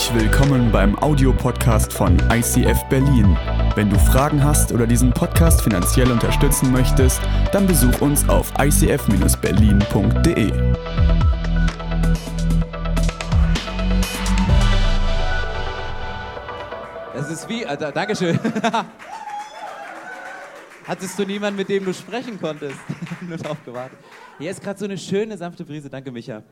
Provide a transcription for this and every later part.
Herzlich willkommen beim Audiopodcast von ICF Berlin. Wenn du Fragen hast oder diesen Podcast finanziell unterstützen möchtest, dann besuch uns auf icf-berlin.de. Es ist wie, äh, da- Dankeschön. Hattest du niemanden, mit dem du sprechen konntest? Nur drauf gewartet. Hier ist gerade so eine schöne, sanfte Brise. Danke, Micha.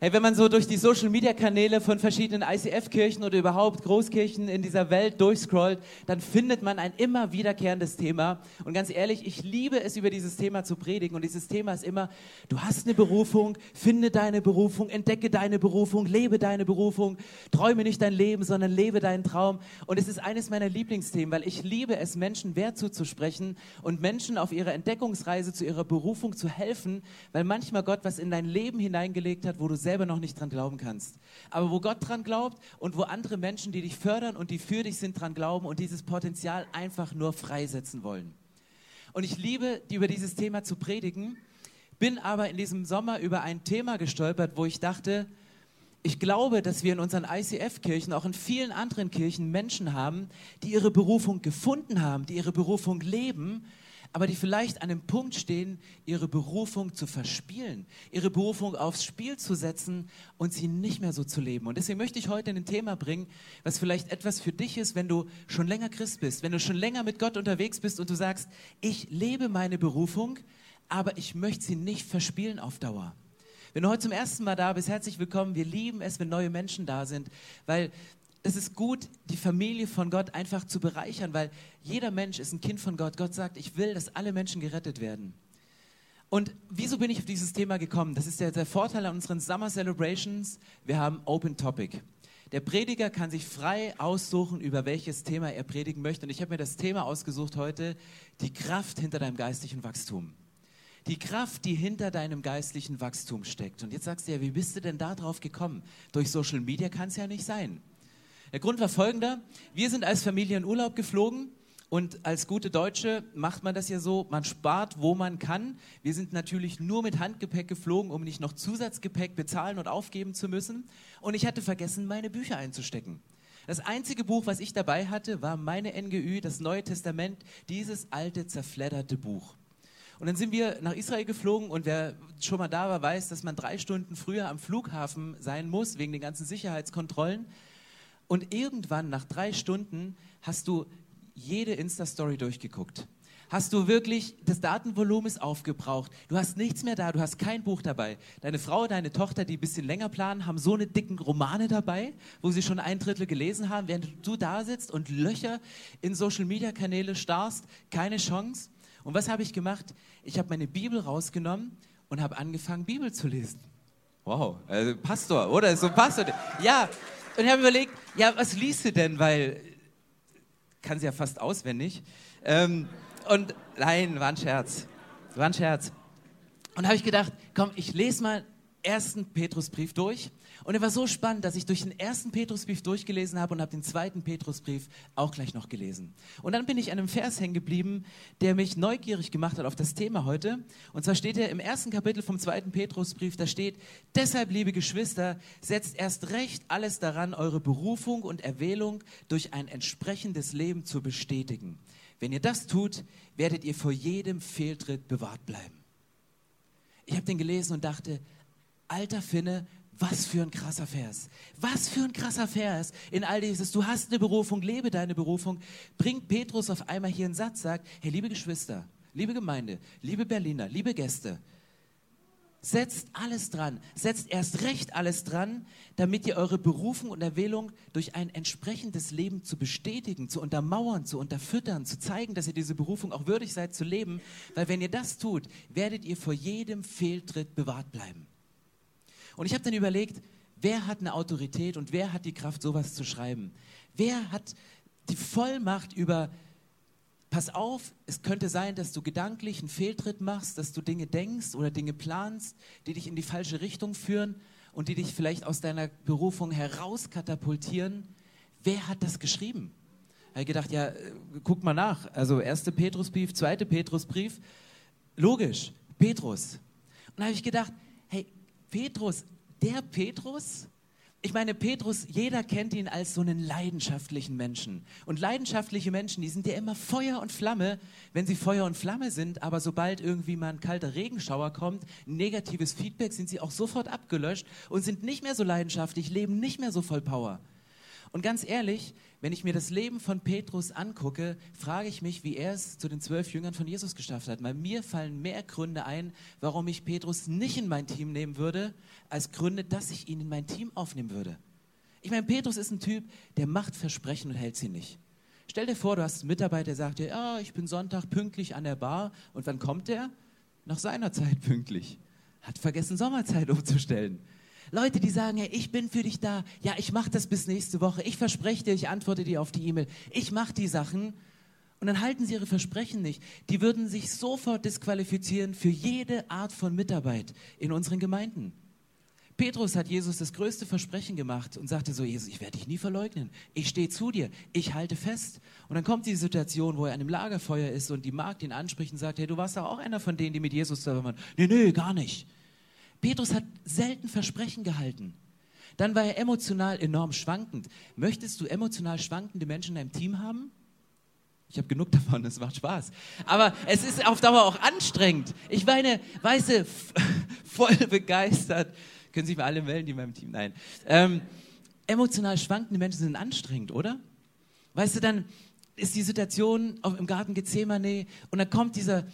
Hey, wenn man so durch die Social-Media-Kanäle von verschiedenen ICF-Kirchen oder überhaupt Großkirchen in dieser Welt durchscrollt, dann findet man ein immer wiederkehrendes Thema. Und ganz ehrlich, ich liebe es, über dieses Thema zu predigen. Und dieses Thema ist immer, du hast eine Berufung, finde deine Berufung, entdecke deine Berufung, lebe deine Berufung, träume nicht dein Leben, sondern lebe deinen Traum. Und es ist eines meiner Lieblingsthemen, weil ich liebe es, Menschen Wert zuzusprechen und Menschen auf ihrer Entdeckungsreise zu ihrer Berufung zu helfen, weil manchmal Gott was in dein Leben hineingelegt hat, wo du selber noch nicht dran glauben kannst. Aber wo Gott dran glaubt und wo andere Menschen, die dich fördern und die für dich sind, dran glauben und dieses Potenzial einfach nur freisetzen wollen. Und ich liebe, über dieses Thema zu predigen, bin aber in diesem Sommer über ein Thema gestolpert, wo ich dachte, ich glaube, dass wir in unseren ICF-Kirchen, auch in vielen anderen Kirchen Menschen haben, die ihre Berufung gefunden haben, die ihre Berufung leben, aber die vielleicht an dem Punkt stehen, ihre Berufung zu verspielen, ihre Berufung aufs Spiel zu setzen und sie nicht mehr so zu leben. Und deswegen möchte ich heute ein Thema bringen, was vielleicht etwas für dich ist, wenn du schon länger Christ bist, wenn du schon länger mit Gott unterwegs bist und du sagst, ich lebe meine Berufung, aber ich möchte sie nicht verspielen auf Dauer. Wenn du heute zum ersten Mal da bist, herzlich willkommen. Wir lieben es, wenn neue Menschen da sind, weil es ist gut, die Familie von Gott einfach zu bereichern, weil jeder Mensch ist ein Kind von Gott. Gott sagt, ich will, dass alle Menschen gerettet werden. Und wieso bin ich auf dieses Thema gekommen? Das ist der, der Vorteil an unseren Summer Celebrations. Wir haben Open Topic. Der Prediger kann sich frei aussuchen, über welches Thema er predigen möchte. Und ich habe mir das Thema ausgesucht heute, die Kraft hinter deinem geistlichen Wachstum. Die Kraft, die hinter deinem geistlichen Wachstum steckt. Und jetzt sagst du ja, wie bist du denn da drauf gekommen? Durch Social Media kann es ja nicht sein. Der Grund war folgender. Wir sind als Familie in Urlaub geflogen und als gute Deutsche macht man das ja so, man spart, wo man kann. Wir sind natürlich nur mit Handgepäck geflogen, um nicht noch Zusatzgepäck bezahlen und aufgeben zu müssen. Und ich hatte vergessen, meine Bücher einzustecken. Das einzige Buch, was ich dabei hatte, war meine NGÜ, das Neue Testament, dieses alte, zerfledderte Buch. Und dann sind wir nach Israel geflogen und wer schon mal da war, weiß, dass man drei Stunden früher am Flughafen sein muss, wegen den ganzen Sicherheitskontrollen. Und irgendwann, nach drei Stunden, hast du jede Insta-Story durchgeguckt. Hast du wirklich, das Datenvolumen ist aufgebraucht. Du hast nichts mehr da, du hast kein Buch dabei. Deine Frau, deine Tochter, die ein bisschen länger planen, haben so eine dicken Romane dabei, wo sie schon ein Drittel gelesen haben, während du da sitzt und Löcher in Social-Media-Kanäle starrst. Keine Chance. Und was habe ich gemacht? Ich habe meine Bibel rausgenommen und habe angefangen, Bibel zu lesen. Wow, also Pastor, oder? So ein Pastor. Ja, und ich habe überlegt, ja, was liest du denn? Weil, kann sie ja fast auswendig. Ähm, und nein, war ein Scherz. War ein Scherz. Und habe ich gedacht, komm, ich lese mal ersten Petrusbrief durch. Und er war so spannend, dass ich durch den ersten Petrusbrief durchgelesen habe und habe den zweiten Petrusbrief auch gleich noch gelesen. Und dann bin ich an einem Vers hängen geblieben, der mich neugierig gemacht hat auf das Thema heute. Und zwar steht er im ersten Kapitel vom zweiten Petrusbrief, da steht, deshalb, liebe Geschwister, setzt erst recht alles daran, eure Berufung und Erwählung durch ein entsprechendes Leben zu bestätigen. Wenn ihr das tut, werdet ihr vor jedem Fehltritt bewahrt bleiben. Ich habe den gelesen und dachte, alter Finne, was für ein krasser Vers. Was für ein krasser Vers. In all dieses, du hast eine Berufung, lebe deine Berufung. Bringt Petrus auf einmal hier einen Satz, sagt, hey, liebe Geschwister, liebe Gemeinde, liebe Berliner, liebe Gäste, setzt alles dran, setzt erst recht alles dran, damit ihr eure Berufung und Erwählung durch ein entsprechendes Leben zu bestätigen, zu untermauern, zu unterfüttern, zu zeigen, dass ihr diese Berufung auch würdig seid zu leben. Weil wenn ihr das tut, werdet ihr vor jedem Fehltritt bewahrt bleiben. Und ich habe dann überlegt, wer hat eine Autorität und wer hat die Kraft, sowas zu schreiben? Wer hat die Vollmacht über, pass auf, es könnte sein, dass du gedanklich einen Fehltritt machst, dass du Dinge denkst oder Dinge planst, die dich in die falsche Richtung führen und die dich vielleicht aus deiner Berufung herauskatapultieren. Wer hat das geschrieben? Habe ich gedacht, ja, äh, guck mal nach. Also, erste Petrusbrief, zweite Petrusbrief. Logisch, Petrus. Und da habe ich gedacht, Petrus, der Petrus, ich meine, Petrus, jeder kennt ihn als so einen leidenschaftlichen Menschen. Und leidenschaftliche Menschen, die sind ja immer Feuer und Flamme, wenn sie Feuer und Flamme sind, aber sobald irgendwie mal ein kalter Regenschauer kommt, negatives Feedback, sind sie auch sofort abgelöscht und sind nicht mehr so leidenschaftlich, leben nicht mehr so voll Power. Und ganz ehrlich, wenn ich mir das Leben von Petrus angucke, frage ich mich, wie er es zu den zwölf Jüngern von Jesus geschafft hat. Weil mir fallen mehr Gründe ein, warum ich Petrus nicht in mein Team nehmen würde, als Gründe, dass ich ihn in mein Team aufnehmen würde. Ich meine, Petrus ist ein Typ, der macht Versprechen und hält sie nicht. Stell dir vor, du hast einen Mitarbeiter, der sagt dir, ja, ich bin Sonntag pünktlich an der Bar. Und wann kommt der? Nach seiner Zeit pünktlich. Hat vergessen, Sommerzeit umzustellen. Leute, die sagen, hey, ich bin für dich da. Ja, ich mache das bis nächste Woche. Ich verspreche dir, ich antworte dir auf die E-Mail. Ich mache die Sachen. Und dann halten sie ihre Versprechen nicht. Die würden sich sofort disqualifizieren für jede Art von Mitarbeit in unseren Gemeinden. Petrus hat Jesus das größte Versprechen gemacht und sagte so, Jesus, ich werde dich nie verleugnen. Ich stehe zu dir. Ich halte fest. Und dann kommt die Situation, wo er an dem Lagerfeuer ist und die Magd ihn anspricht und sagt, hey, du warst doch auch einer von denen, die mit Jesus zusammen waren. Nee, nee, gar nicht. Petrus hat selten Versprechen gehalten. Dann war er emotional enorm schwankend. Möchtest du emotional schwankende Menschen in deinem Team haben? Ich habe genug davon, es macht Spaß. Aber es ist auf Dauer auch anstrengend. Ich meine, weißt du, voll begeistert. Können sich mal alle melden, die in meinem Team. Nein. Ähm, emotional schwankende Menschen sind anstrengend, oder? Weißt du, dann ist die Situation im Garten Gethsemane und dann kommt dieser,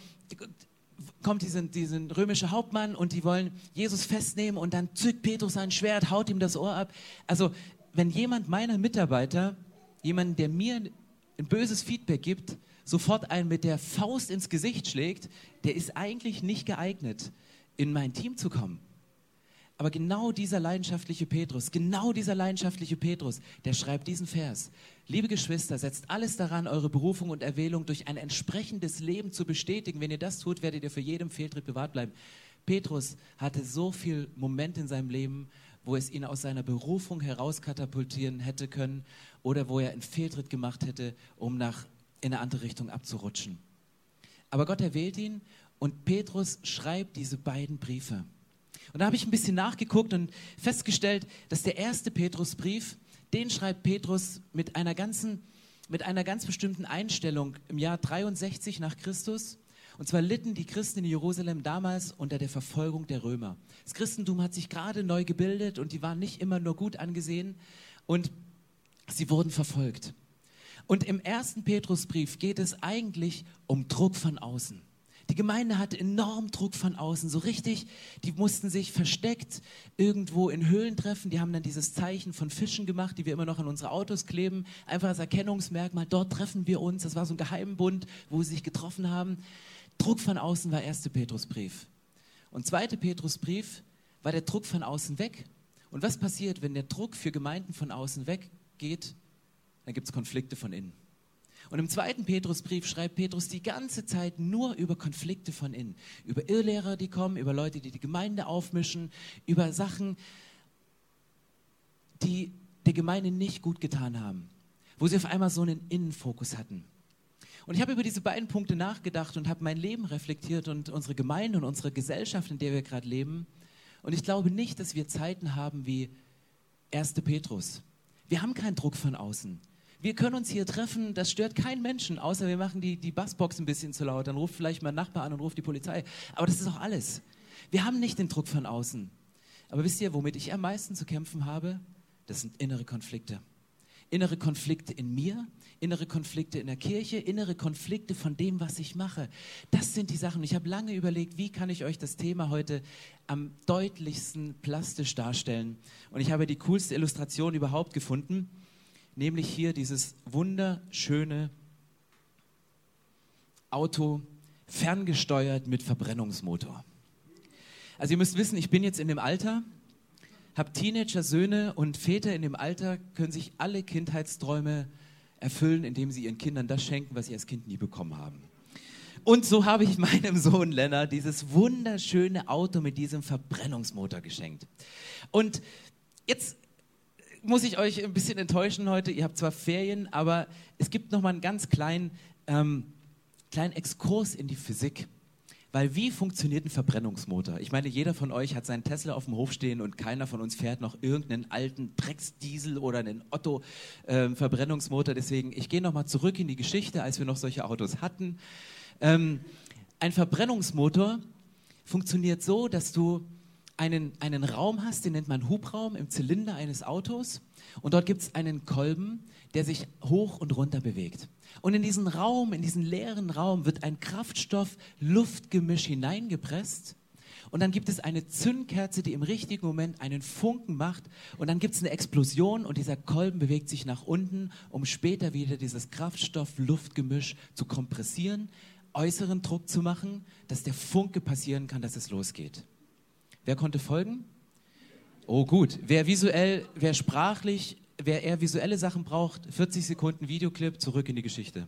kommt diesen, diesen römische Hauptmann und die wollen Jesus festnehmen und dann zückt Petrus sein Schwert, haut ihm das Ohr ab. Also, wenn jemand meiner Mitarbeiter, jemand, der mir ein böses Feedback gibt, sofort einen mit der Faust ins Gesicht schlägt, der ist eigentlich nicht geeignet, in mein Team zu kommen. Aber genau dieser leidenschaftliche Petrus, genau dieser leidenschaftliche Petrus, der schreibt diesen Vers. Liebe Geschwister, setzt alles daran, eure Berufung und Erwählung durch ein entsprechendes Leben zu bestätigen. Wenn ihr das tut, werdet ihr für jedem Fehltritt bewahrt bleiben. Petrus hatte so viel Momente in seinem Leben, wo es ihn aus seiner Berufung herauskatapultieren hätte können oder wo er einen Fehltritt gemacht hätte, um nach in eine andere Richtung abzurutschen. Aber Gott erwählt ihn und Petrus schreibt diese beiden Briefe. Und da habe ich ein bisschen nachgeguckt und festgestellt, dass der erste Petrusbrief, den schreibt Petrus mit einer ganzen, mit einer ganz bestimmten Einstellung im Jahr 63 nach Christus. Und zwar litten die Christen in Jerusalem damals unter der Verfolgung der Römer. Das Christentum hat sich gerade neu gebildet und die waren nicht immer nur gut angesehen und sie wurden verfolgt. Und im ersten Petrusbrief geht es eigentlich um Druck von außen. Die Gemeinde hatte enorm Druck von außen, so richtig. Die mussten sich versteckt irgendwo in Höhlen treffen. Die haben dann dieses Zeichen von Fischen gemacht, die wir immer noch an unsere Autos kleben. Einfach als Erkennungsmerkmal, dort treffen wir uns. Das war so ein Geheimbund, wo sie sich getroffen haben. Druck von außen war erste Petrusbrief. Und zweite Petrusbrief war der Druck von außen weg. Und was passiert, wenn der Druck für Gemeinden von außen weggeht? Dann gibt es Konflikte von innen. Und im zweiten Petrusbrief schreibt Petrus die ganze Zeit nur über Konflikte von innen. Über Irrlehrer, die kommen, über Leute, die die Gemeinde aufmischen, über Sachen, die der Gemeinde nicht gut getan haben. Wo sie auf einmal so einen Innenfokus hatten. Und ich habe über diese beiden Punkte nachgedacht und habe mein Leben reflektiert und unsere Gemeinde und unsere Gesellschaft, in der wir gerade leben. Und ich glaube nicht, dass wir Zeiten haben wie 1. Petrus. Wir haben keinen Druck von außen. Wir können uns hier treffen, das stört keinen Menschen, außer wir machen die, die Bassbox ein bisschen zu laut. Dann ruft vielleicht mein Nachbar an und ruft die Polizei. Aber das ist auch alles. Wir haben nicht den Druck von außen. Aber wisst ihr, womit ich am meisten zu kämpfen habe? Das sind innere Konflikte. Innere Konflikte in mir, innere Konflikte in der Kirche, innere Konflikte von dem, was ich mache. Das sind die Sachen. Ich habe lange überlegt, wie kann ich euch das Thema heute am deutlichsten plastisch darstellen. Und ich habe die coolste Illustration überhaupt gefunden nämlich hier dieses wunderschöne Auto ferngesteuert mit Verbrennungsmotor. Also ihr müsst wissen, ich bin jetzt in dem Alter, habe Teenager-Söhne und Väter in dem Alter können sich alle Kindheitsträume erfüllen, indem sie ihren Kindern das schenken, was sie als Kind nie bekommen haben. Und so habe ich meinem Sohn Lennart dieses wunderschöne Auto mit diesem Verbrennungsmotor geschenkt. Und jetzt muss ich euch ein bisschen enttäuschen heute. Ihr habt zwar Ferien, aber es gibt noch mal einen ganz kleinen, ähm, kleinen Exkurs in die Physik. Weil wie funktioniert ein Verbrennungsmotor? Ich meine, jeder von euch hat seinen Tesla auf dem Hof stehen und keiner von uns fährt noch irgendeinen alten Drecksdiesel oder einen Otto-Verbrennungsmotor. Ähm, Deswegen, ich gehe nochmal zurück in die Geschichte, als wir noch solche Autos hatten. Ähm, ein Verbrennungsmotor funktioniert so, dass du einen, einen Raum hast, den nennt man Hubraum im Zylinder eines Autos. Und dort gibt es einen Kolben, der sich hoch und runter bewegt. Und in diesen Raum, in diesen leeren Raum wird ein Kraftstoff-Luftgemisch hineingepresst. Und dann gibt es eine Zündkerze, die im richtigen Moment einen Funken macht. Und dann gibt es eine Explosion und dieser Kolben bewegt sich nach unten, um später wieder dieses Kraftstoff-Luftgemisch zu kompressieren, äußeren Druck zu machen, dass der Funke passieren kann, dass es losgeht. Wer konnte folgen? Oh gut. Wer visuell, wer sprachlich wer eher visuelle Sachen braucht, 40 Sekunden Videoclip, zurück in die Geschichte.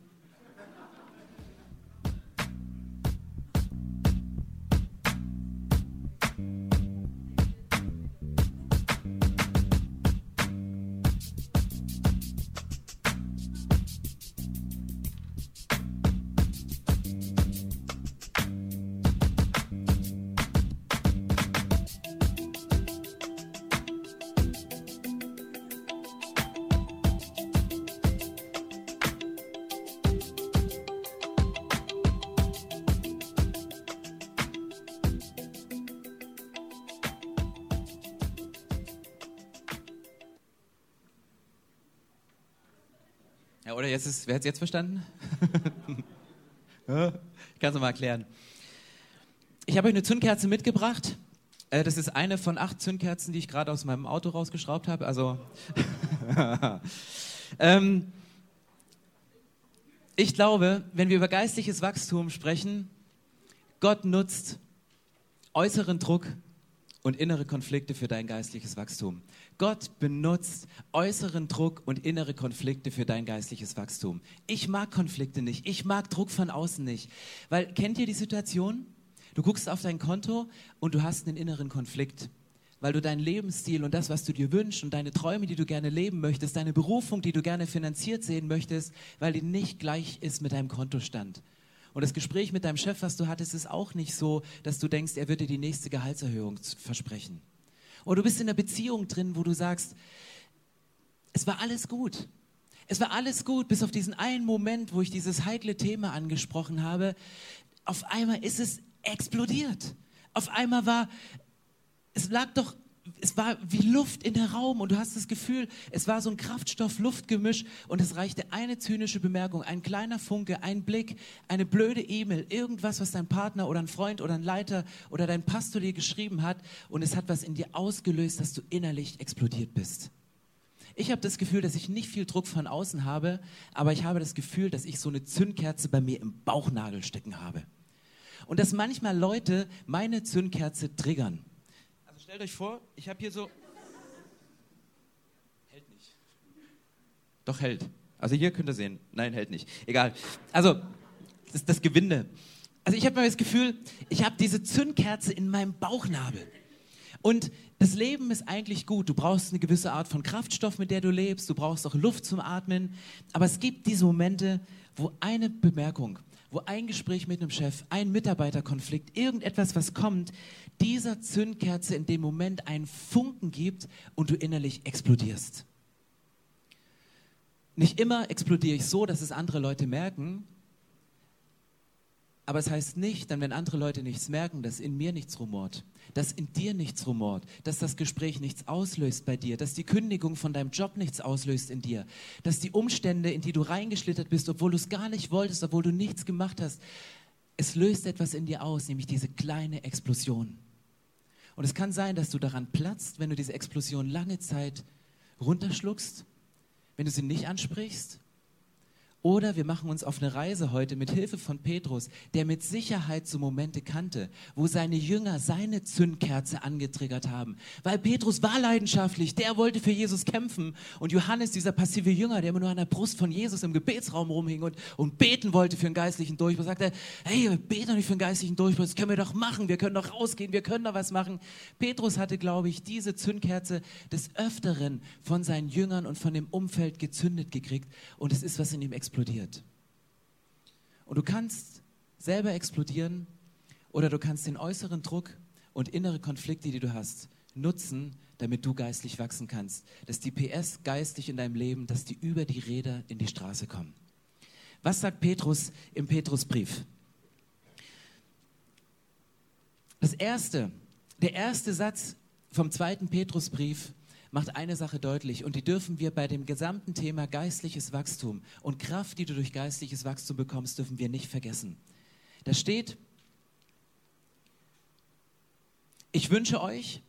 Jetzt wer hat es jetzt verstanden? ich kann es mal erklären. Ich habe euch eine Zündkerze mitgebracht. Äh, das ist eine von acht Zündkerzen, die ich gerade aus meinem Auto rausgeschraubt habe. Also, ähm, ich glaube, wenn wir über geistliches Wachstum sprechen, Gott nutzt äußeren Druck und innere Konflikte für dein geistliches Wachstum. Gott benutzt äußeren Druck und innere Konflikte für dein geistliches Wachstum. Ich mag Konflikte nicht. Ich mag Druck von außen nicht. Weil, kennt ihr die Situation? Du guckst auf dein Konto und du hast einen inneren Konflikt. Weil du deinen Lebensstil und das, was du dir wünschst und deine Träume, die du gerne leben möchtest, deine Berufung, die du gerne finanziert sehen möchtest, weil die nicht gleich ist mit deinem Kontostand. Und das Gespräch mit deinem Chef, was du hattest, ist auch nicht so, dass du denkst, er würde die nächste Gehaltserhöhung versprechen. Oder du bist in einer Beziehung drin, wo du sagst, es war alles gut. Es war alles gut, bis auf diesen einen Moment, wo ich dieses heikle Thema angesprochen habe. Auf einmal ist es explodiert. Auf einmal war, es lag doch es war wie Luft in der Raum und du hast das Gefühl, es war so ein Kraftstoff-Luftgemisch und es reichte eine zynische Bemerkung, ein kleiner Funke, ein Blick, eine blöde E-Mail, irgendwas, was dein Partner oder ein Freund oder ein Leiter oder dein Pastor dir geschrieben hat und es hat was in dir ausgelöst, dass du innerlich explodiert bist. Ich habe das Gefühl, dass ich nicht viel Druck von außen habe, aber ich habe das Gefühl, dass ich so eine Zündkerze bei mir im Bauchnagel stecken habe. Und dass manchmal Leute meine Zündkerze triggern stellt euch vor, ich habe hier so. Hält nicht. Doch hält. Also hier könnt ihr sehen. Nein, hält nicht. Egal. Also, das das Gewinde. Also ich habe mal das Gefühl, ich habe diese Zündkerze in meinem Bauchnabel. Und das Leben ist eigentlich gut. Du brauchst eine gewisse Art von Kraftstoff, mit der du lebst. Du brauchst auch Luft zum Atmen. Aber es gibt diese Momente, wo eine Bemerkung, wo ein Gespräch mit einem Chef, ein Mitarbeiterkonflikt, irgendetwas, was kommt, dieser Zündkerze in dem Moment einen Funken gibt und du innerlich explodierst. Nicht immer explodiere ich so, dass es andere Leute merken, aber es heißt nicht, dann wenn andere Leute nichts merken, dass in mir nichts rumort, dass in dir nichts rumort, dass das Gespräch nichts auslöst bei dir, dass die Kündigung von deinem Job nichts auslöst in dir, dass die Umstände, in die du reingeschlittert bist, obwohl du es gar nicht wolltest, obwohl du nichts gemacht hast, es löst etwas in dir aus, nämlich diese kleine Explosion. Und es kann sein, dass du daran platzt, wenn du diese Explosion lange Zeit runterschluckst, wenn du sie nicht ansprichst oder wir machen uns auf eine Reise heute mit Hilfe von Petrus, der mit Sicherheit so Momente kannte, wo seine Jünger seine Zündkerze angetriggert haben. Weil Petrus war leidenschaftlich, der wollte für Jesus kämpfen. Und Johannes, dieser passive Jünger, der immer nur an der Brust von Jesus im Gebetsraum rumhing und, und beten wollte für einen geistlichen Durchbruch, sagte, hey, wir beten doch nicht für einen geistlichen Durchbruch, das können wir doch machen, wir können doch rausgehen, wir können doch was machen. Petrus hatte, glaube ich, diese Zündkerze des Öfteren von seinen Jüngern und von dem Umfeld gezündet gekriegt. Und es ist was in ihm explodiert explodiert. Und du kannst selber explodieren oder du kannst den äußeren Druck und innere Konflikte, die du hast, nutzen, damit du geistlich wachsen kannst. Dass die PS geistlich in deinem Leben, dass die über die Räder in die Straße kommen. Was sagt Petrus im Petrusbrief? Das erste, der erste Satz vom zweiten Petrusbrief macht eine Sache deutlich und die dürfen wir bei dem gesamten Thema geistliches Wachstum und Kraft, die du durch geistliches Wachstum bekommst, dürfen wir nicht vergessen. Da steht, ich wünsche euch,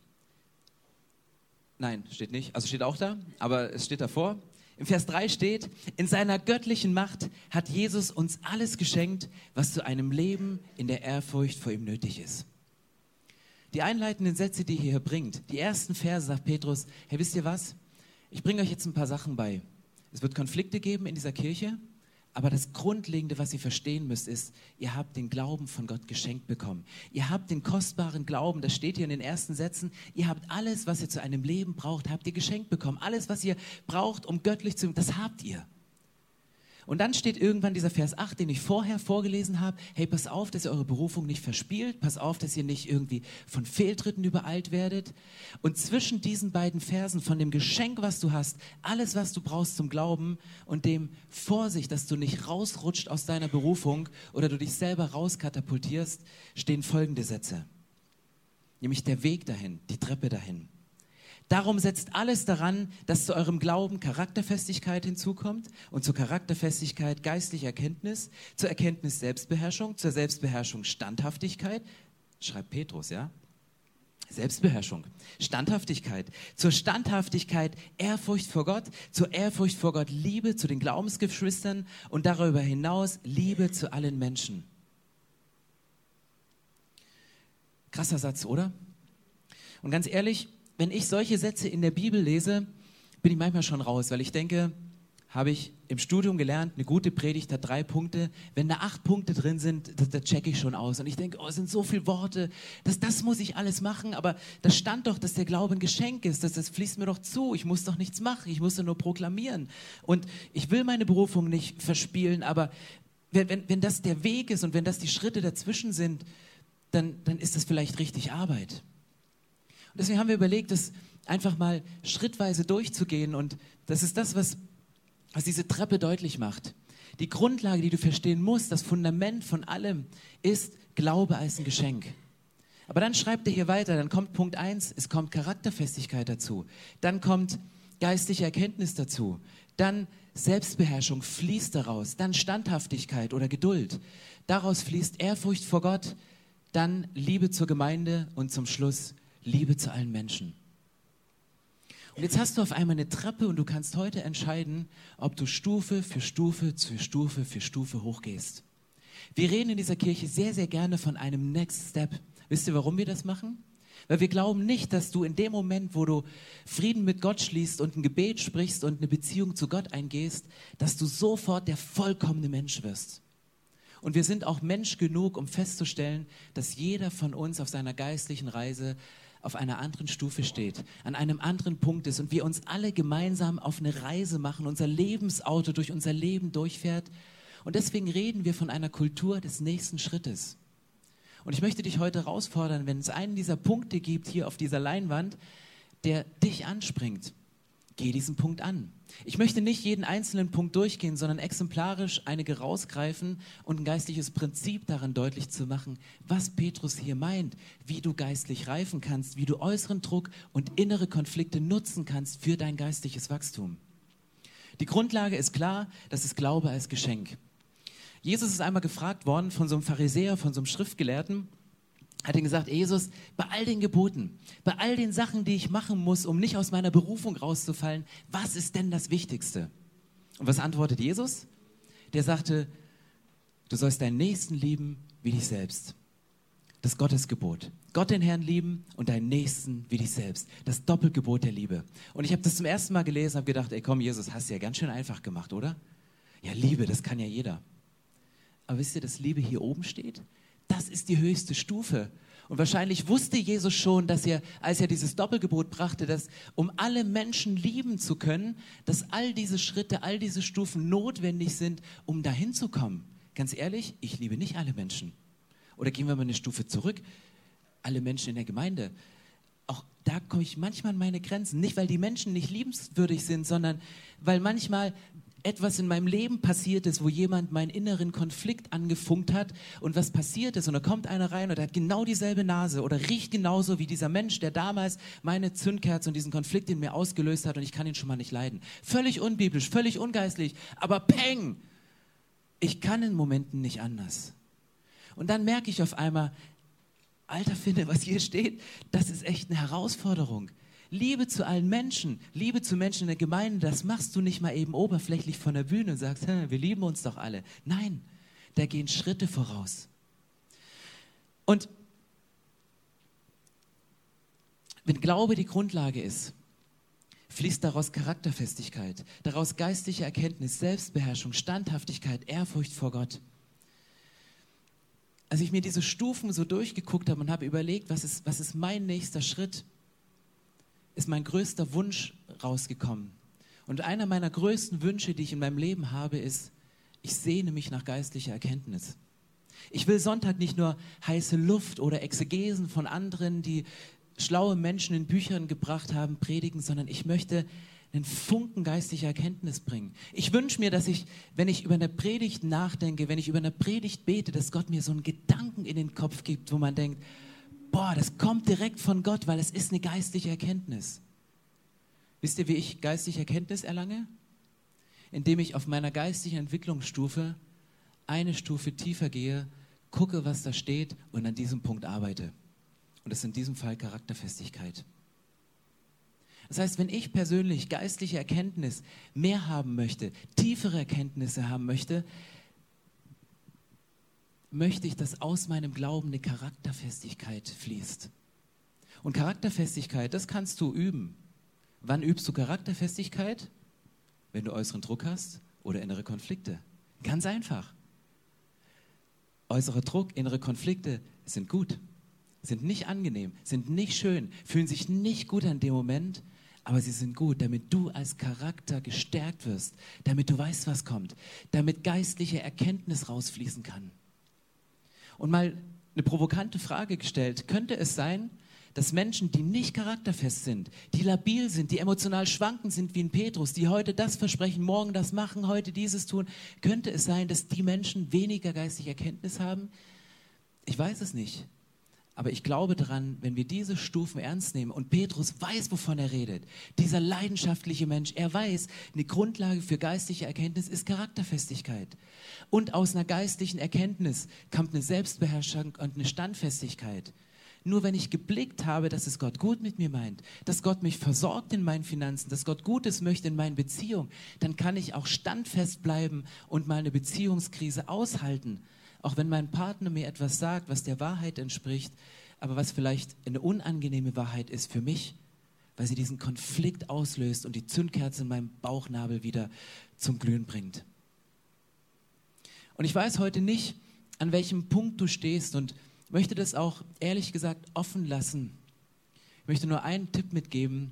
nein, steht nicht, also steht auch da, aber es steht davor. Im Vers 3 steht, in seiner göttlichen Macht hat Jesus uns alles geschenkt, was zu einem Leben in der Ehrfurcht vor ihm nötig ist. Die einleitenden Sätze, die er hier bringt, die ersten Verse, sagt Petrus, hey, wisst ihr was? Ich bringe euch jetzt ein paar Sachen bei. Es wird Konflikte geben in dieser Kirche, aber das Grundlegende, was ihr verstehen müsst, ist, ihr habt den Glauben von Gott geschenkt bekommen. Ihr habt den kostbaren Glauben, das steht hier in den ersten Sätzen. Ihr habt alles, was ihr zu einem Leben braucht, habt ihr geschenkt bekommen. Alles, was ihr braucht, um göttlich zu, das habt ihr. Und dann steht irgendwann dieser Vers 8, den ich vorher vorgelesen habe. Hey, pass auf, dass ihr eure Berufung nicht verspielt. Pass auf, dass ihr nicht irgendwie von Fehltritten übereilt werdet. Und zwischen diesen beiden Versen, von dem Geschenk, was du hast, alles, was du brauchst zum Glauben und dem Vorsicht, dass du nicht rausrutscht aus deiner Berufung oder du dich selber rauskatapultierst, stehen folgende Sätze. Nämlich der Weg dahin, die Treppe dahin. Darum setzt alles daran, dass zu eurem Glauben Charakterfestigkeit hinzukommt und zur Charakterfestigkeit geistliche Erkenntnis, zur Erkenntnis Selbstbeherrschung, zur Selbstbeherrschung Standhaftigkeit, schreibt Petrus, ja? Selbstbeherrschung, Standhaftigkeit, zur Standhaftigkeit Ehrfurcht vor Gott, zur Ehrfurcht vor Gott Liebe zu den Glaubensgeschwistern und darüber hinaus Liebe zu allen Menschen. Krasser Satz, oder? Und ganz ehrlich, wenn ich solche Sätze in der Bibel lese, bin ich manchmal schon raus, weil ich denke, habe ich im Studium gelernt, eine gute Predigt hat drei Punkte. Wenn da acht Punkte drin sind, da, da checke ich schon aus. Und ich denke, oh, es sind so viele Worte, das, das muss ich alles machen. Aber da stand doch, dass der Glaube ein Geschenk ist. Das, das fließt mir doch zu. Ich muss doch nichts machen. Ich muss nur proklamieren. Und ich will meine Berufung nicht verspielen. Aber wenn, wenn, wenn das der Weg ist und wenn das die Schritte dazwischen sind, dann, dann ist das vielleicht richtig Arbeit. Und deswegen haben wir überlegt, das einfach mal schrittweise durchzugehen. Und das ist das, was, was diese Treppe deutlich macht. Die Grundlage, die du verstehen musst, das Fundament von allem ist Glaube als ein Geschenk. Aber dann schreibt er hier weiter, dann kommt Punkt 1, es kommt Charakterfestigkeit dazu. Dann kommt geistliche Erkenntnis dazu. Dann Selbstbeherrschung fließt daraus. Dann Standhaftigkeit oder Geduld. Daraus fließt Ehrfurcht vor Gott. Dann Liebe zur Gemeinde und zum Schluss Liebe zu allen Menschen. Und jetzt hast du auf einmal eine Treppe und du kannst heute entscheiden, ob du Stufe für Stufe für Stufe für Stufe hochgehst. Wir reden in dieser Kirche sehr, sehr gerne von einem Next Step. Wisst ihr, warum wir das machen? Weil wir glauben nicht, dass du in dem Moment, wo du Frieden mit Gott schließt und ein Gebet sprichst und eine Beziehung zu Gott eingehst, dass du sofort der vollkommene Mensch wirst. Und wir sind auch Mensch genug, um festzustellen, dass jeder von uns auf seiner geistlichen Reise auf einer anderen Stufe steht, an einem anderen Punkt ist und wir uns alle gemeinsam auf eine Reise machen, unser Lebensauto durch unser Leben durchfährt. Und deswegen reden wir von einer Kultur des nächsten Schrittes. Und ich möchte dich heute herausfordern, wenn es einen dieser Punkte gibt hier auf dieser Leinwand, der dich anspringt, geh diesen Punkt an. Ich möchte nicht jeden einzelnen Punkt durchgehen, sondern exemplarisch einige rausgreifen und ein geistliches Prinzip daran deutlich zu machen, was Petrus hier meint, wie du geistlich reifen kannst, wie du äußeren Druck und innere Konflikte nutzen kannst für dein geistliches Wachstum. Die Grundlage ist klar, das ist Glaube als Geschenk. Jesus ist einmal gefragt worden von so einem Pharisäer, von so einem Schriftgelehrten, hat ihn gesagt, Jesus, bei all den Geboten, bei all den Sachen, die ich machen muss, um nicht aus meiner Berufung rauszufallen, was ist denn das Wichtigste? Und was antwortet Jesus? Der sagte, du sollst deinen Nächsten lieben wie dich selbst. Das Gottesgebot. Gott den Herrn lieben und deinen Nächsten wie dich selbst. Das Doppelgebot der Liebe. Und ich habe das zum ersten Mal gelesen, habe gedacht, ey komm, Jesus, hast du ja ganz schön einfach gemacht, oder? Ja, Liebe, das kann ja jeder. Aber wisst ihr, dass Liebe hier oben steht? Das ist die höchste Stufe. Und wahrscheinlich wusste Jesus schon, dass er, als er dieses Doppelgebot brachte, dass um alle Menschen lieben zu können, dass all diese Schritte, all diese Stufen notwendig sind, um dahin zu kommen. Ganz ehrlich, ich liebe nicht alle Menschen. Oder gehen wir mal eine Stufe zurück. Alle Menschen in der Gemeinde. Auch da komme ich manchmal an meine Grenzen. Nicht, weil die Menschen nicht liebenswürdig sind, sondern weil manchmal etwas in meinem Leben passiert ist, wo jemand meinen inneren Konflikt angefunkt hat und was passiert ist und da kommt einer rein und hat genau dieselbe Nase oder riecht genauso wie dieser Mensch, der damals meine Zündkerze und diesen Konflikt in mir ausgelöst hat und ich kann ihn schon mal nicht leiden. Völlig unbiblisch, völlig ungeistlich, aber peng! Ich kann in Momenten nicht anders. Und dann merke ich auf einmal, alter Finde, was hier steht, das ist echt eine Herausforderung. Liebe zu allen Menschen, Liebe zu Menschen in der Gemeinde, das machst du nicht mal eben oberflächlich von der Bühne und sagst, wir lieben uns doch alle. Nein, da gehen Schritte voraus. Und wenn Glaube die Grundlage ist, fließt daraus Charakterfestigkeit, daraus geistliche Erkenntnis, Selbstbeherrschung, Standhaftigkeit, Ehrfurcht vor Gott. Als ich mir diese Stufen so durchgeguckt habe und habe überlegt, was ist, was ist mein nächster Schritt, ist mein größter Wunsch rausgekommen. Und einer meiner größten Wünsche, die ich in meinem Leben habe, ist, ich sehne mich nach geistlicher Erkenntnis. Ich will Sonntag nicht nur heiße Luft oder Exegesen von anderen, die schlaue Menschen in Büchern gebracht haben, predigen, sondern ich möchte einen Funken geistlicher Erkenntnis bringen. Ich wünsche mir, dass ich, wenn ich über eine Predigt nachdenke, wenn ich über eine Predigt bete, dass Gott mir so einen Gedanken in den Kopf gibt, wo man denkt, boah, das kommt direkt von Gott, weil es ist eine geistliche Erkenntnis. Wisst ihr, wie ich geistliche Erkenntnis erlange? Indem ich auf meiner geistigen Entwicklungsstufe eine Stufe tiefer gehe, gucke, was da steht und an diesem Punkt arbeite. Und das ist in diesem Fall Charakterfestigkeit. Das heißt, wenn ich persönlich geistliche Erkenntnis mehr haben möchte, tiefere Erkenntnisse haben möchte, möchte ich, dass aus meinem Glauben eine Charakterfestigkeit fließt. Und Charakterfestigkeit, das kannst du üben. Wann übst du Charakterfestigkeit? Wenn du äußeren Druck hast oder innere Konflikte. Ganz einfach. Äußerer Druck, innere Konflikte sind gut, sind nicht angenehm, sind nicht schön, fühlen sich nicht gut an dem Moment, aber sie sind gut, damit du als Charakter gestärkt wirst, damit du weißt, was kommt, damit geistliche Erkenntnis rausfließen kann und mal eine provokante Frage gestellt. Könnte es sein, dass Menschen, die nicht charakterfest sind, die labil sind, die emotional schwankend sind wie ein Petrus, die heute das versprechen, morgen das machen, heute dieses tun, könnte es sein, dass die Menschen weniger geistige Erkenntnis haben? Ich weiß es nicht. Aber ich glaube daran, wenn wir diese Stufen ernst nehmen und Petrus weiß, wovon er redet, dieser leidenschaftliche Mensch, er weiß, eine Grundlage für geistliche Erkenntnis ist Charakterfestigkeit. Und aus einer geistlichen Erkenntnis kommt eine Selbstbeherrschung und eine Standfestigkeit. Nur wenn ich geblickt habe, dass es Gott gut mit mir meint, dass Gott mich versorgt in meinen Finanzen, dass Gott Gutes möchte in meinen Beziehungen, dann kann ich auch standfest bleiben und mal eine Beziehungskrise aushalten auch wenn mein Partner mir etwas sagt, was der Wahrheit entspricht, aber was vielleicht eine unangenehme Wahrheit ist für mich, weil sie diesen Konflikt auslöst und die Zündkerze in meinem Bauchnabel wieder zum Glühen bringt. Und ich weiß heute nicht, an welchem Punkt du stehst und möchte das auch ehrlich gesagt offen lassen. Ich möchte nur einen Tipp mitgeben,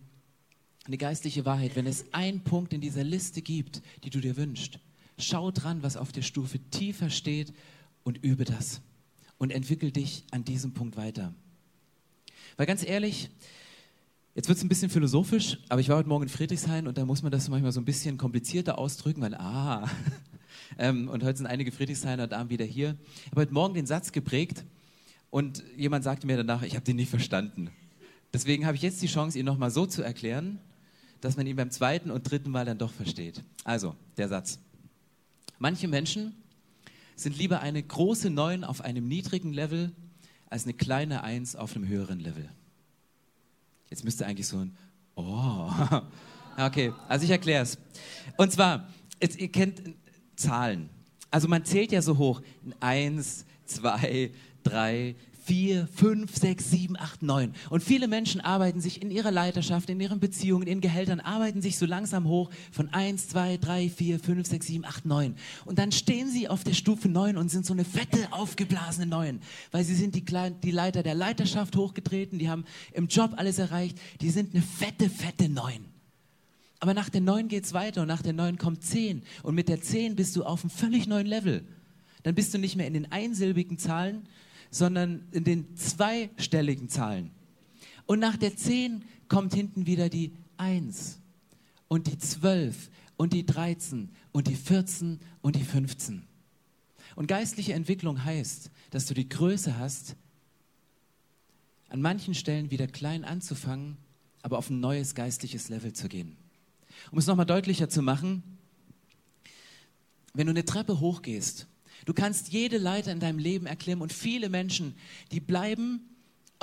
eine geistliche Wahrheit. Wenn es einen Punkt in dieser Liste gibt, die du dir wünschst, schau dran, was auf der Stufe tiefer steht und übe das und entwickel dich an diesem Punkt weiter. Weil ganz ehrlich, jetzt wird es ein bisschen philosophisch, aber ich war heute Morgen in Friedrichshain und da muss man das manchmal so ein bisschen komplizierter ausdrücken, weil, ah, ähm, und heute sind einige Friedrichshainer Damen wieder hier. Ich habe heute Morgen den Satz geprägt und jemand sagte mir danach, ich habe den nicht verstanden. Deswegen habe ich jetzt die Chance, ihn nochmal so zu erklären, dass man ihn beim zweiten und dritten Mal dann doch versteht. Also, der Satz. Manche Menschen sind lieber eine große 9 auf einem niedrigen Level als eine kleine 1 auf einem höheren Level. Jetzt müsste eigentlich so ein Oh. Okay, also ich erkläre es. Und zwar, jetzt, ihr kennt Zahlen. Also man zählt ja so hoch. Eins, zwei, drei, vier, fünf, sechs, sieben, acht, neun. Und viele Menschen arbeiten sich in ihrer Leiterschaft, in ihren Beziehungen, in Gehältern, arbeiten sich so langsam hoch von eins, zwei, drei, vier, fünf, sechs, sieben, acht, neun. Und dann stehen sie auf der Stufe neun und sind so eine fette, aufgeblasene neun. Weil sie sind die, die Leiter der Leiterschaft hochgetreten, die haben im Job alles erreicht. Die sind eine fette, fette neun. Aber nach der neun geht's weiter und nach der neun kommt zehn. Und mit der zehn bist du auf einem völlig neuen Level. Dann bist du nicht mehr in den einsilbigen Zahlen, sondern in den zweistelligen Zahlen. Und nach der 10 kommt hinten wieder die 1 und die 12 und die 13 und die 14 und die 15. Und geistliche Entwicklung heißt, dass du die Größe hast, an manchen Stellen wieder klein anzufangen, aber auf ein neues geistliches Level zu gehen. Um es nochmal deutlicher zu machen, wenn du eine Treppe hochgehst, du kannst jede Leiter in deinem Leben erklimmen und viele Menschen, die bleiben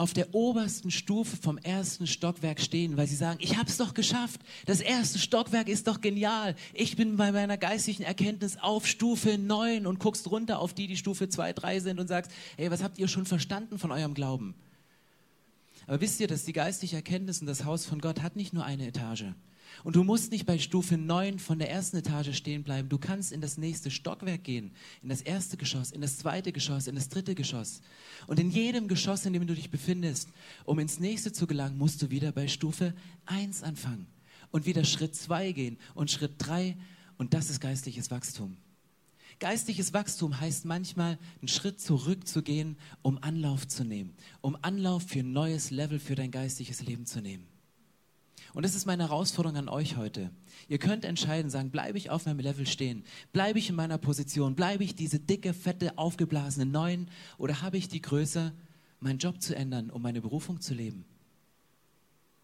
auf der obersten Stufe vom ersten Stockwerk stehen, weil sie sagen, ich habe es doch geschafft. Das erste Stockwerk ist doch genial. Ich bin bei meiner geistigen Erkenntnis auf Stufe 9 und guckst runter auf die, die Stufe 2, 3 sind und sagst, hey, was habt ihr schon verstanden von eurem Glauben? Aber wisst ihr, dass die geistliche Erkenntnis und das Haus von Gott hat nicht nur eine Etage. Und du musst nicht bei Stufe 9 von der ersten Etage stehen bleiben. Du kannst in das nächste Stockwerk gehen, in das erste Geschoss, in das zweite Geschoss, in das dritte Geschoss. Und in jedem Geschoss, in dem du dich befindest, um ins nächste zu gelangen, musst du wieder bei Stufe 1 anfangen und wieder Schritt 2 gehen und Schritt 3 und das ist geistliches Wachstum. Geistliches Wachstum heißt manchmal, einen Schritt zurückzugehen, um Anlauf zu nehmen, um Anlauf für ein neues Level für dein geistliches Leben zu nehmen. Und das ist meine Herausforderung an euch heute. Ihr könnt entscheiden, sagen, bleibe ich auf meinem Level stehen? Bleibe ich in meiner Position? Bleibe ich diese dicke, fette, aufgeblasene Neun? Oder habe ich die Größe, meinen Job zu ändern, um meine Berufung zu leben?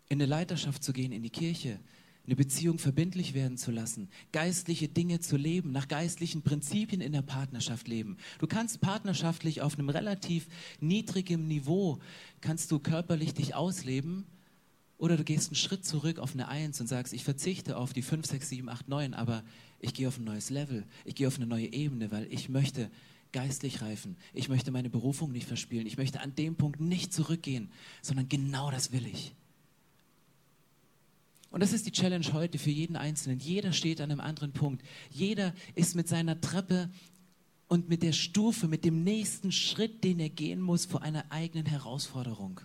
In eine Leiterschaft zu gehen, in die Kirche, eine Beziehung verbindlich werden zu lassen, geistliche Dinge zu leben, nach geistlichen Prinzipien in der Partnerschaft leben. Du kannst partnerschaftlich auf einem relativ niedrigen Niveau, kannst du körperlich dich ausleben, oder du gehst einen Schritt zurück auf eine Eins und sagst, ich verzichte auf die 5, 6, 7, 8, 9, aber ich gehe auf ein neues Level, ich gehe auf eine neue Ebene, weil ich möchte geistlich reifen. Ich möchte meine Berufung nicht verspielen. Ich möchte an dem Punkt nicht zurückgehen, sondern genau das will ich. Und das ist die Challenge heute für jeden Einzelnen. Jeder steht an einem anderen Punkt. Jeder ist mit seiner Treppe und mit der Stufe, mit dem nächsten Schritt, den er gehen muss, vor einer eigenen Herausforderung.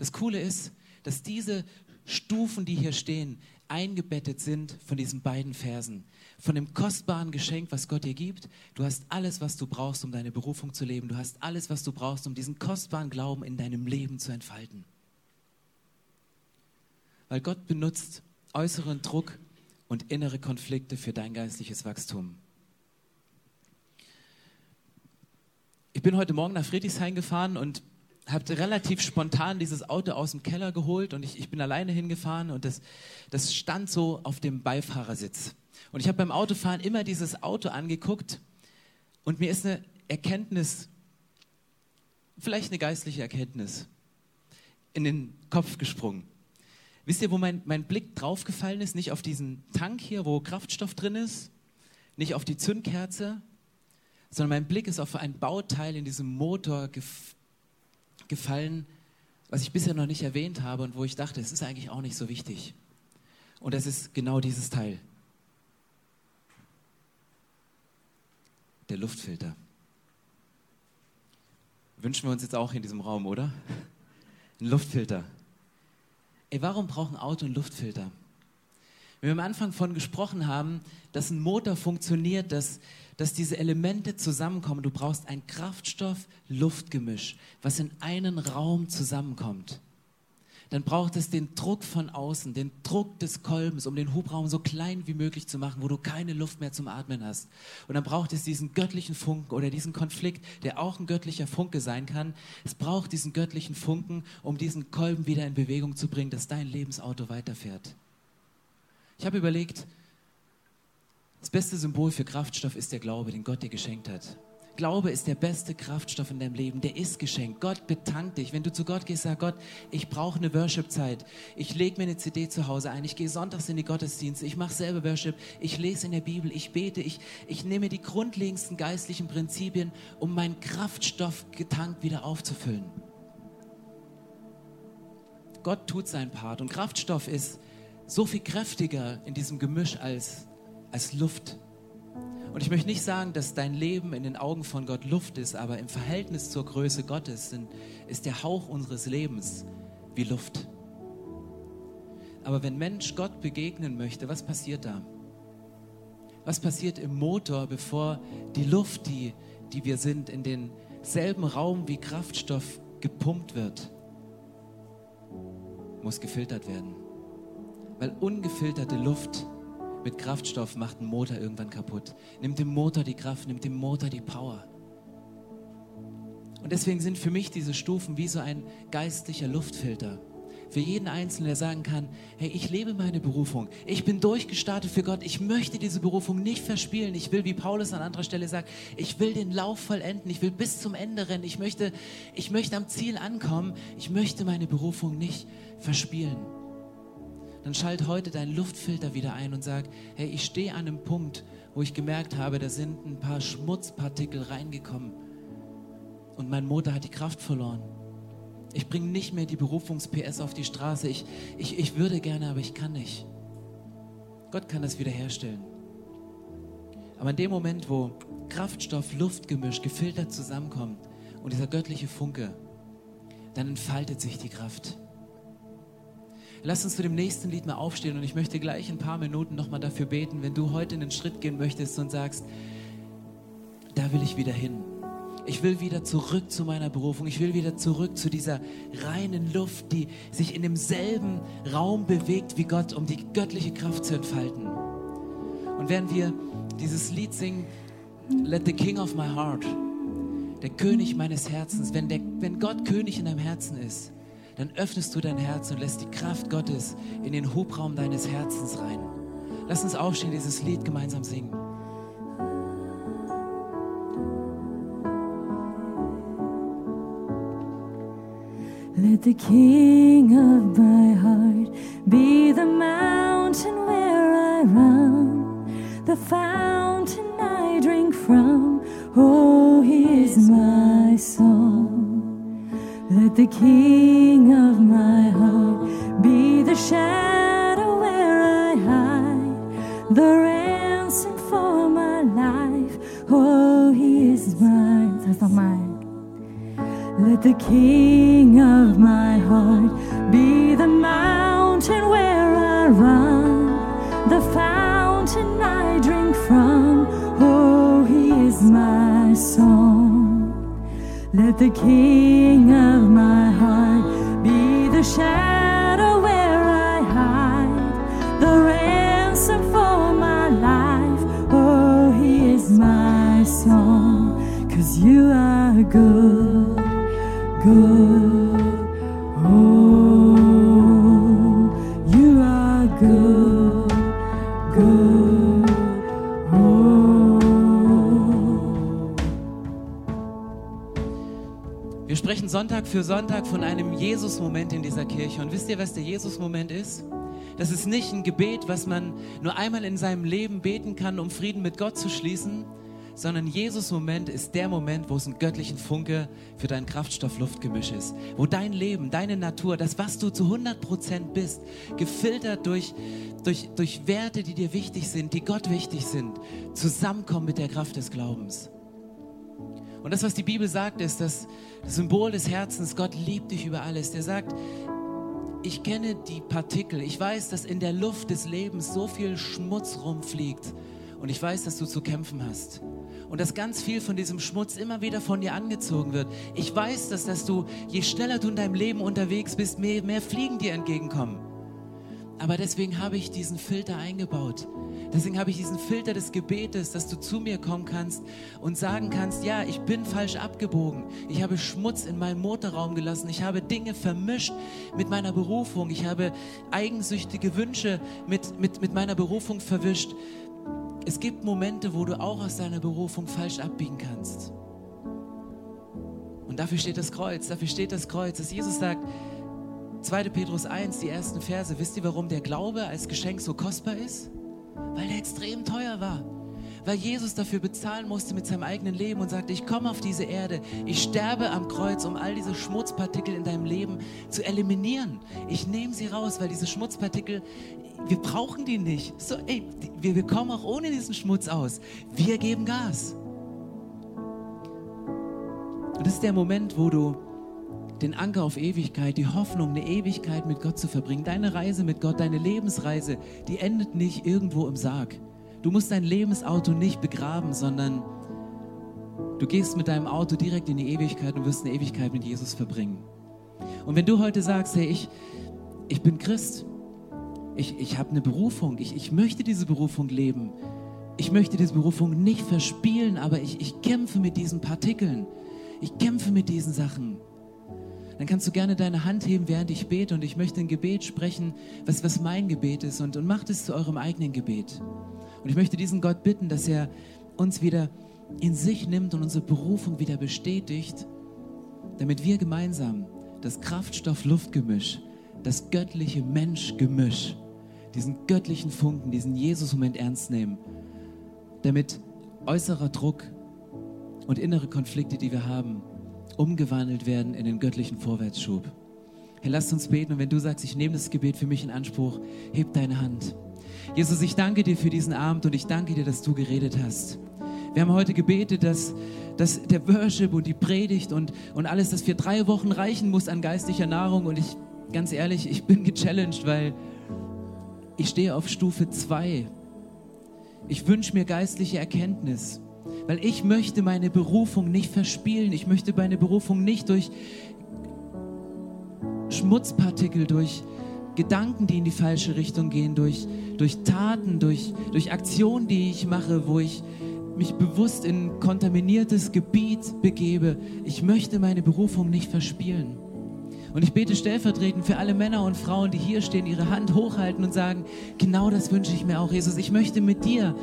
Das Coole ist, dass diese Stufen, die hier stehen, eingebettet sind von diesen beiden Versen. Von dem kostbaren Geschenk, was Gott dir gibt. Du hast alles, was du brauchst, um deine Berufung zu leben. Du hast alles, was du brauchst, um diesen kostbaren Glauben in deinem Leben zu entfalten. Weil Gott benutzt äußeren Druck und innere Konflikte für dein geistliches Wachstum. Ich bin heute Morgen nach Friedrichshain gefahren und habe relativ spontan dieses Auto aus dem Keller geholt und ich, ich bin alleine hingefahren und das, das stand so auf dem Beifahrersitz. Und ich habe beim Autofahren immer dieses Auto angeguckt und mir ist eine Erkenntnis, vielleicht eine geistliche Erkenntnis, in den Kopf gesprungen. Wisst ihr, wo mein, mein Blick draufgefallen ist? Nicht auf diesen Tank hier, wo Kraftstoff drin ist, nicht auf die Zündkerze, sondern mein Blick ist auf ein Bauteil in diesem Motor gefallen was ich bisher noch nicht erwähnt habe und wo ich dachte, es ist eigentlich auch nicht so wichtig. Und das ist genau dieses Teil. Der Luftfilter. Wünschen wir uns jetzt auch in diesem Raum, oder? Ein Luftfilter. Ey, warum brauchen Auto einen Luftfilter? Wenn wir am Anfang von gesprochen haben, dass ein Motor funktioniert, dass, dass diese Elemente zusammenkommen. Du brauchst ein Kraftstoff-Luftgemisch, was in einen Raum zusammenkommt. Dann braucht es den Druck von außen, den Druck des Kolbens, um den Hubraum so klein wie möglich zu machen, wo du keine Luft mehr zum Atmen hast. Und dann braucht es diesen göttlichen Funken oder diesen Konflikt, der auch ein göttlicher Funke sein kann. Es braucht diesen göttlichen Funken, um diesen Kolben wieder in Bewegung zu bringen, dass dein Lebensauto weiterfährt. Ich habe überlegt, das beste Symbol für Kraftstoff ist der Glaube, den Gott dir geschenkt hat. Glaube ist der beste Kraftstoff in deinem Leben. Der ist geschenkt. Gott betankt dich. Wenn du zu Gott gehst, sag Gott, ich brauche eine Worship-Zeit. Ich lege mir eine CD zu Hause ein. Ich gehe sonntags in die Gottesdienste. Ich mache selber Worship. Ich lese in der Bibel. Ich bete. Ich, ich nehme die grundlegendsten geistlichen Prinzipien, um meinen Kraftstoff getankt wieder aufzufüllen. Gott tut seinen Part. Und Kraftstoff ist so viel kräftiger in diesem Gemisch als als Luft. Und ich möchte nicht sagen, dass dein Leben in den Augen von Gott Luft ist, aber im Verhältnis zur Größe Gottes ist der Hauch unseres Lebens wie Luft. Aber wenn Mensch Gott begegnen möchte, was passiert da? Was passiert im Motor, bevor die Luft, die, die wir sind, in den selben Raum wie Kraftstoff gepumpt wird, muss gefiltert werden. Weil ungefilterte Luft mit Kraftstoff macht einen Motor irgendwann kaputt. Nimmt dem Motor die Kraft, nimmt dem Motor die Power. Und deswegen sind für mich diese Stufen wie so ein geistlicher Luftfilter. Für jeden Einzelnen, der sagen kann, hey, ich lebe meine Berufung. Ich bin durchgestartet für Gott. Ich möchte diese Berufung nicht verspielen. Ich will, wie Paulus an anderer Stelle sagt, ich will den Lauf vollenden. Ich will bis zum Ende rennen. Ich möchte, ich möchte am Ziel ankommen. Ich möchte meine Berufung nicht verspielen. Dann schalt heute deinen Luftfilter wieder ein und sag, hey, ich stehe an einem Punkt, wo ich gemerkt habe, da sind ein paar Schmutzpartikel reingekommen und mein Motor hat die Kraft verloren. Ich bringe nicht mehr die Berufungs-PS auf die Straße. Ich, ich, ich würde gerne, aber ich kann nicht. Gott kann das wiederherstellen. Aber in dem Moment, wo Kraftstoff, Luftgemisch, gefiltert zusammenkommt und dieser göttliche Funke, dann entfaltet sich die Kraft. Lass uns zu dem nächsten Lied mal aufstehen und ich möchte gleich ein paar Minuten nochmal dafür beten, wenn du heute einen Schritt gehen möchtest und sagst, da will ich wieder hin. Ich will wieder zurück zu meiner Berufung. Ich will wieder zurück zu dieser reinen Luft, die sich in demselben Raum bewegt wie Gott, um die göttliche Kraft zu entfalten. Und während wir dieses Lied singen, Let the King of my Heart, der König meines Herzens, wenn, der, wenn Gott König in deinem Herzen ist, dann öffnest du dein Herz und lässt die Kraft Gottes in den Hubraum deines Herzens rein. Lass uns aufstehen, dieses Lied gemeinsam singen. Let the King of my heart be the mountain where I run, the fountain I drink from. Oh, He is my song. Let the King of my heart be the shadow where I hide, the ransom for my life. Oh, He is mine. That's not mine. Let the King of my heart be the mountain Let the King of my heart be the shadow where I hide, the ransom for my life. Oh, He is my song. Cause you are good, good. Sonntag für Sonntag von einem Jesus-Moment in dieser Kirche. Und wisst ihr, was der Jesus-Moment ist? Das ist nicht ein Gebet, was man nur einmal in seinem Leben beten kann, um Frieden mit Gott zu schließen, sondern Jesus-Moment ist der Moment, wo es einen göttlichen Funke für dein Kraftstoff-Luftgemisch ist. Wo dein Leben, deine Natur, das, was du zu 100% bist, gefiltert durch, durch, durch Werte, die dir wichtig sind, die Gott wichtig sind, zusammenkommen mit der Kraft des Glaubens. Und das, was die Bibel sagt, ist, dass das Symbol des Herzens, Gott liebt dich über alles. Der sagt, ich kenne die Partikel. Ich weiß, dass in der Luft des Lebens so viel Schmutz rumfliegt. Und ich weiß, dass du zu kämpfen hast. Und dass ganz viel von diesem Schmutz immer wieder von dir angezogen wird. Ich weiß, dass, dass du, je schneller du in deinem Leben unterwegs bist, mehr, mehr Fliegen dir entgegenkommen. Aber deswegen habe ich diesen Filter eingebaut. Deswegen habe ich diesen Filter des Gebetes, dass du zu mir kommen kannst und sagen kannst, ja, ich bin falsch abgebogen. Ich habe Schmutz in meinem Motorraum gelassen. Ich habe Dinge vermischt mit meiner Berufung. Ich habe eigensüchtige Wünsche mit, mit, mit meiner Berufung verwischt. Es gibt Momente, wo du auch aus deiner Berufung falsch abbiegen kannst. Und dafür steht das Kreuz, dafür steht das Kreuz, dass Jesus sagt, 2. Petrus 1, die ersten Verse, wisst ihr, warum der Glaube als Geschenk so kostbar ist? Weil er extrem teuer war. Weil Jesus dafür bezahlen musste mit seinem eigenen Leben und sagte, ich komme auf diese Erde, ich sterbe am Kreuz, um all diese Schmutzpartikel in deinem Leben zu eliminieren. Ich nehme sie raus, weil diese Schmutzpartikel, wir brauchen die nicht. So, ey, wir, wir kommen auch ohne diesen Schmutz aus. Wir geben Gas. Und das ist der Moment, wo du den Anker auf Ewigkeit, die Hoffnung, eine Ewigkeit mit Gott zu verbringen. Deine Reise mit Gott, deine Lebensreise, die endet nicht irgendwo im Sarg. Du musst dein Lebensauto nicht begraben, sondern Du gehst mit deinem Auto direkt in die Ewigkeit und wirst eine Ewigkeit mit Jesus verbringen. Und wenn du heute sagst, hey, ich, ich bin Christ, ich, ich habe eine Berufung, ich, ich möchte diese Berufung leben, ich möchte diese Berufung nicht verspielen, aber ich, ich kämpfe mit diesen Partikeln, ich kämpfe mit diesen Sachen. Dann kannst du gerne deine Hand heben, während ich bete und ich möchte ein Gebet sprechen, was, was mein Gebet ist und, und macht es zu eurem eigenen Gebet. Und ich möchte diesen Gott bitten, dass er uns wieder in sich nimmt und unsere Berufung wieder bestätigt, damit wir gemeinsam das Kraftstoff-Luftgemisch, das göttliche Mensch-Gemisch, diesen göttlichen Funken, diesen Jesus-Moment ernst nehmen, damit äußerer Druck und innere Konflikte, die wir haben, umgewandelt werden in den göttlichen Vorwärtsschub. Herr, lasst uns beten und wenn du sagst, ich nehme das Gebet für mich in Anspruch, heb deine Hand. Jesus, ich danke dir für diesen Abend und ich danke dir, dass du geredet hast. Wir haben heute gebetet, dass, dass der Worship und die Predigt und, und alles, das für drei Wochen reichen muss an geistlicher Nahrung. Und ich, ganz ehrlich, ich bin gechallenged, weil ich stehe auf Stufe 2. Ich wünsche mir geistliche Erkenntnis, weil ich möchte meine Berufung nicht verspielen. Ich möchte meine Berufung nicht durch Schmutzpartikel, durch Gedanken, die in die falsche Richtung gehen, durch, durch Taten, durch, durch Aktionen, die ich mache, wo ich mich bewusst in kontaminiertes Gebiet begebe. Ich möchte meine Berufung nicht verspielen. Und ich bete stellvertretend für alle Männer und Frauen, die hier stehen, ihre Hand hochhalten und sagen, genau das wünsche ich mir auch, Jesus. Ich möchte mit dir,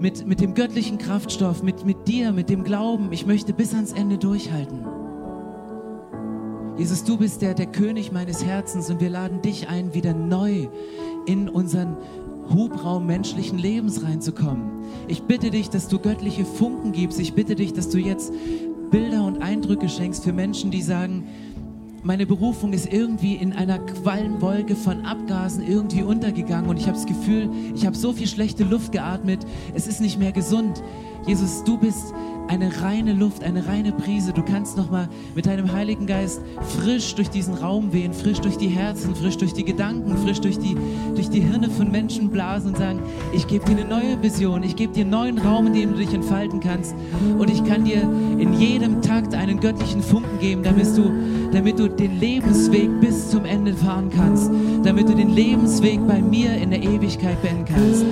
mit, mit dem göttlichen Kraftstoff, mit, mit dir, mit dem Glauben, ich möchte bis ans Ende durchhalten. Jesus, du bist der, der König meines Herzens und wir laden dich ein, wieder neu in unseren Hubraum menschlichen Lebens reinzukommen. Ich bitte dich, dass du göttliche Funken gibst. Ich bitte dich, dass du jetzt Bilder und Eindrücke schenkst für Menschen, die sagen, meine Berufung ist irgendwie in einer Quallenwolke von Abgasen irgendwie untergegangen und ich habe das Gefühl, ich habe so viel schlechte Luft geatmet, es ist nicht mehr gesund. Jesus, du bist eine reine Luft, eine reine Prise. Du kannst nochmal mit deinem Heiligen Geist frisch durch diesen Raum wehen, frisch durch die Herzen, frisch durch die Gedanken, frisch durch die, durch die Hirne von Menschen blasen und sagen, ich gebe dir eine neue Vision, ich gebe dir einen neuen Raum, in dem du dich entfalten kannst. Und ich kann dir in jedem Takt einen göttlichen Funken geben, damit du, damit du den Lebensweg bis zum Ende fahren kannst, damit du den Lebensweg bei mir in der Ewigkeit beenden kannst.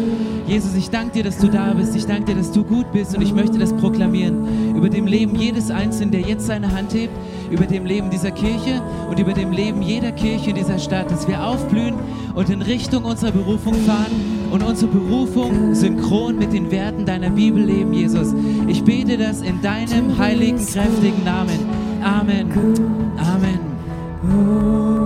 Jesus, ich danke dir, dass du da bist. Ich danke dir, dass du gut bist und ich möchte das proklamieren über dem Leben jedes Einzelnen, der jetzt seine Hand hebt, über dem Leben dieser Kirche und über dem Leben jeder Kirche in dieser Stadt, dass wir aufblühen und in Richtung unserer Berufung fahren und unsere Berufung synchron mit den Werten deiner Bibel leben, Jesus. Ich bete das in deinem heiligen, kräftigen Namen. Amen. Amen.